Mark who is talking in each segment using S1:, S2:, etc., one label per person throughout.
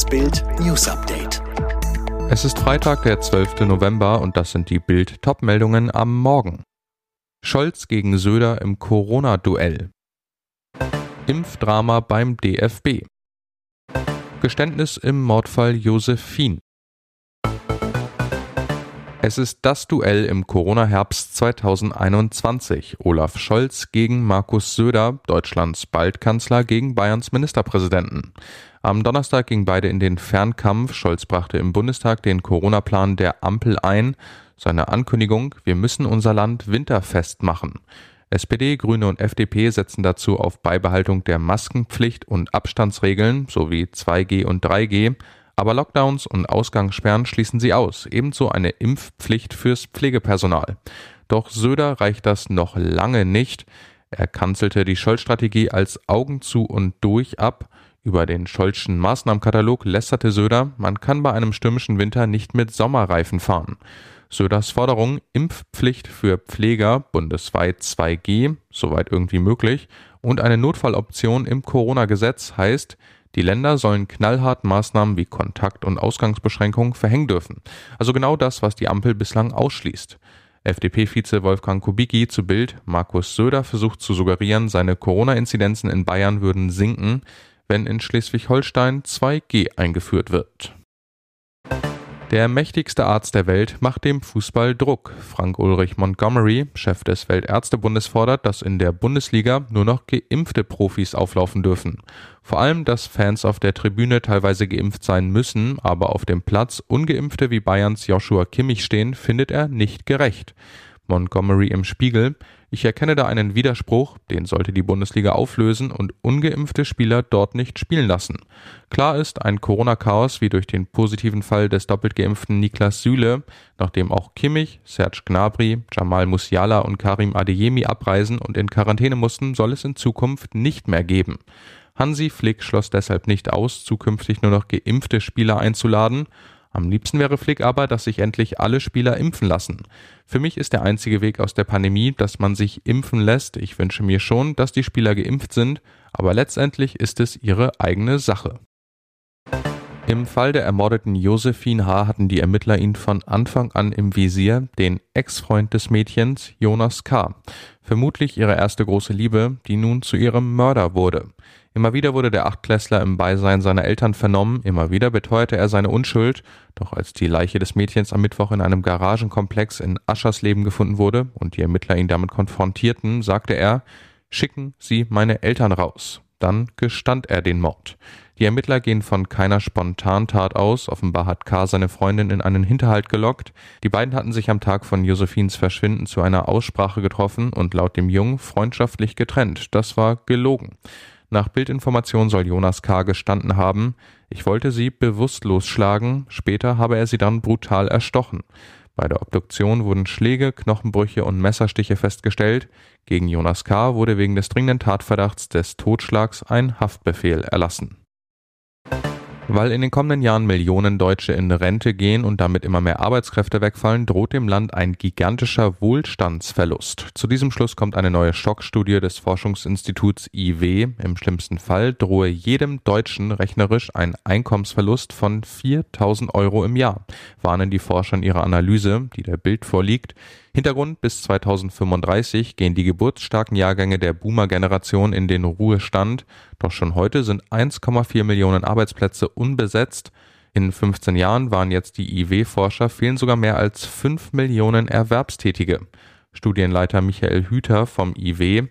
S1: Das Bild News Update.
S2: Es ist Freitag, der 12. November und das sind die Bild Topmeldungen am Morgen. Scholz gegen Söder im Corona-Duell. Impfdrama beim DFB. Geständnis im Mordfall Josephine. Es ist das Duell im Corona-Herbst 2021. Olaf Scholz gegen Markus Söder, Deutschlands Baldkanzler gegen Bayerns Ministerpräsidenten. Am Donnerstag gingen beide in den Fernkampf. Scholz brachte im Bundestag den Corona-Plan der Ampel ein. Seine Ankündigung, wir müssen unser Land winterfest machen. SPD, Grüne und FDP setzen dazu auf Beibehaltung der Maskenpflicht und Abstandsregeln sowie 2G und 3G. Aber Lockdowns und Ausgangssperren schließen sie aus, ebenso eine Impfpflicht fürs Pflegepersonal. Doch Söder reicht das noch lange nicht. Er kanzelte die Scholz-Strategie als Augen zu und durch ab. Über den Scholzschen Maßnahmenkatalog lästerte Söder, man kann bei einem stürmischen Winter nicht mit Sommerreifen fahren. Söders Forderung Impfpflicht für Pfleger bundesweit 2G, soweit irgendwie möglich, und eine Notfalloption im Corona-Gesetz heißt, die Länder sollen knallhart Maßnahmen wie Kontakt- und Ausgangsbeschränkungen verhängen dürfen. Also genau das, was die Ampel bislang ausschließt. FDP-Vize Wolfgang Kubicki zu Bild, Markus Söder versucht zu suggerieren, seine Corona-Inzidenzen in Bayern würden sinken, wenn in Schleswig-Holstein 2G eingeführt wird. Der mächtigste Arzt der Welt macht dem Fußball Druck. Frank Ulrich Montgomery, Chef des Weltärztebundes, fordert, dass in der Bundesliga nur noch geimpfte Profis auflaufen dürfen. Vor allem, dass Fans auf der Tribüne teilweise geimpft sein müssen, aber auf dem Platz ungeimpfte wie Bayerns Joshua Kimmich stehen, findet er nicht gerecht. Montgomery im Spiegel. Ich erkenne da einen Widerspruch, den sollte die Bundesliga auflösen und ungeimpfte Spieler dort nicht spielen lassen. Klar ist, ein Corona-Chaos wie durch den positiven Fall des doppelt geimpften Niklas Süle, nachdem auch Kimmich, Serge Gnabry, Jamal Musiala und Karim Adeyemi abreisen und in Quarantäne mussten, soll es in Zukunft nicht mehr geben. Hansi Flick schloss deshalb nicht aus, zukünftig nur noch geimpfte Spieler einzuladen am liebsten wäre Flick aber, dass sich endlich alle Spieler impfen lassen. Für mich ist der einzige Weg aus der Pandemie, dass man sich impfen lässt. Ich wünsche mir schon, dass die Spieler geimpft sind, aber letztendlich ist es ihre eigene Sache. Im Fall der ermordeten Josephine H. hatten die Ermittler ihn von Anfang an im Visier, den Ex-Freund des Mädchens, Jonas K. Vermutlich ihre erste große Liebe, die nun zu ihrem Mörder wurde. Immer wieder wurde der Achtklässler im Beisein seiner Eltern vernommen, immer wieder beteuerte er seine Unschuld, doch als die Leiche des Mädchens am Mittwoch in einem Garagenkomplex in Aschersleben gefunden wurde und die Ermittler ihn damit konfrontierten, sagte er, schicken Sie meine Eltern raus. Dann gestand er den Mord. Die Ermittler gehen von keiner Spontantat aus. Offenbar hat K. seine Freundin in einen Hinterhalt gelockt. Die beiden hatten sich am Tag von Josephines Verschwinden zu einer Aussprache getroffen und laut dem Jungen freundschaftlich getrennt. Das war gelogen. Nach Bildinformation soll Jonas K. gestanden haben, ich wollte sie bewusstlos schlagen, später habe er sie dann brutal erstochen. Bei der Obduktion wurden Schläge, Knochenbrüche und Messerstiche festgestellt. Gegen Jonas K. wurde wegen des dringenden Tatverdachts des Totschlags ein Haftbefehl erlassen. Weil in den kommenden Jahren Millionen Deutsche in Rente gehen und damit immer mehr Arbeitskräfte wegfallen, droht dem Land ein gigantischer Wohlstandsverlust. Zu diesem Schluss kommt eine neue Schockstudie des Forschungsinstituts IW. Im schlimmsten Fall drohe jedem Deutschen rechnerisch ein Einkommensverlust von 4000 Euro im Jahr, warnen die Forscher in ihrer Analyse, die der Bild vorliegt. Hintergrund bis 2035 gehen die geburtsstarken Jahrgänge der Boomer-Generation in den Ruhestand, doch schon heute sind 1,4 Millionen Arbeitsplätze unbesetzt. In 15 Jahren waren jetzt die IW-Forscher fehlen sogar mehr als 5 Millionen Erwerbstätige. Studienleiter Michael Hüter vom IW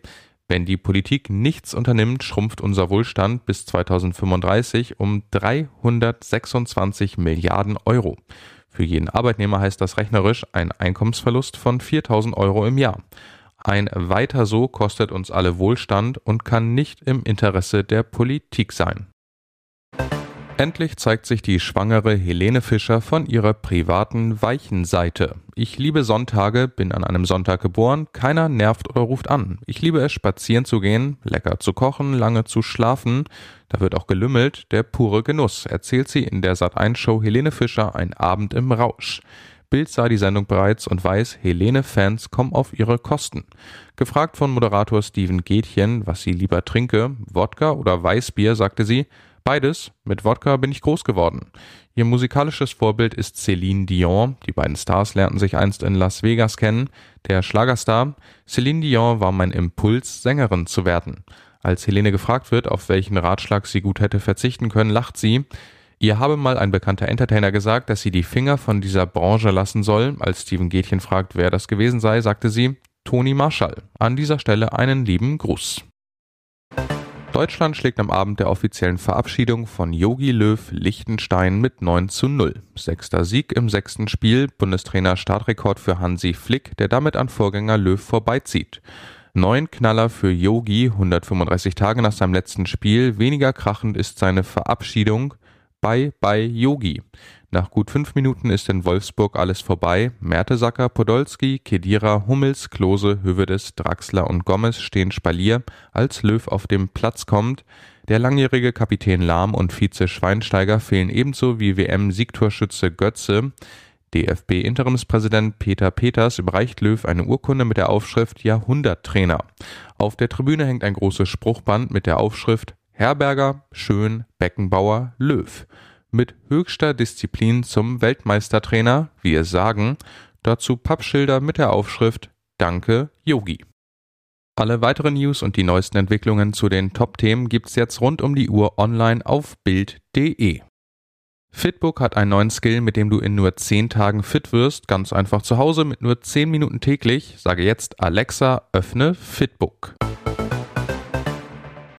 S2: wenn die Politik nichts unternimmt, schrumpft unser Wohlstand bis 2035 um 326 Milliarden Euro. Für jeden Arbeitnehmer heißt das rechnerisch ein Einkommensverlust von 4000 Euro im Jahr. Ein weiter so kostet uns alle Wohlstand und kann nicht im Interesse der Politik sein. Endlich zeigt sich die schwangere Helene Fischer von ihrer privaten weichen Seite. Ich liebe Sonntage, bin an einem Sonntag geboren, keiner nervt oder ruft an. Ich liebe es, spazieren zu gehen, lecker zu kochen, lange zu schlafen. Da wird auch gelümmelt, der pure Genuss, erzählt sie in der Sat1-Show Helene Fischer Ein Abend im Rausch. Bild sah die Sendung bereits und weiß, Helene-Fans kommen auf ihre Kosten. Gefragt von Moderator Steven Gätchen, was sie lieber trinke, Wodka oder Weißbier, sagte sie, Beides, mit Wodka bin ich groß geworden. Ihr musikalisches Vorbild ist Céline Dion. Die beiden Stars lernten sich einst in Las Vegas kennen. Der Schlagerstar Céline Dion war mein Impuls, Sängerin zu werden. Als Helene gefragt wird, auf welchen Ratschlag sie gut hätte verzichten können, lacht sie. Ihr habe mal ein bekannter Entertainer gesagt, dass sie die Finger von dieser Branche lassen soll. Als Steven Gätchen fragt, wer das gewesen sei, sagte sie, Toni Marshall. An dieser Stelle einen lieben Gruß. Deutschland schlägt am Abend der offiziellen Verabschiedung von Yogi Löw Liechtenstein mit 9 zu 0. Sechster Sieg im sechsten Spiel, Bundestrainer Startrekord für Hansi Flick, der damit an Vorgänger Löw vorbeizieht. Neun Knaller für Yogi, 135 Tage nach seinem letzten Spiel. Weniger krachend ist seine Verabschiedung bei bei Yogi. Nach gut fünf Minuten ist in Wolfsburg alles vorbei. Mertesacker, Podolski, Kedira, Hummels, Klose, Hövedes, Draxler und Gomez stehen Spalier, als Löw auf dem Platz kommt. Der langjährige Kapitän Lahm und Vize Schweinsteiger fehlen ebenso wie WM-Siegtorschütze Götze. DFB-Interimspräsident Peter Peters überreicht Löw eine Urkunde mit der Aufschrift Jahrhunderttrainer. Auf der Tribüne hängt ein großes Spruchband mit der Aufschrift Herberger, Schön, Beckenbauer, Löw mit höchster Disziplin zum Weltmeistertrainer, wie es sagen, dazu Pappschilder mit der Aufschrift Danke, Yogi. Alle weiteren News und die neuesten Entwicklungen zu den Top-Themen gibt's jetzt rund um die Uhr online auf Bild.de. Fitbook hat einen neuen Skill, mit dem du in nur 10 Tagen fit wirst, ganz einfach zu Hause mit nur 10 Minuten täglich. Sage jetzt Alexa, öffne Fitbook.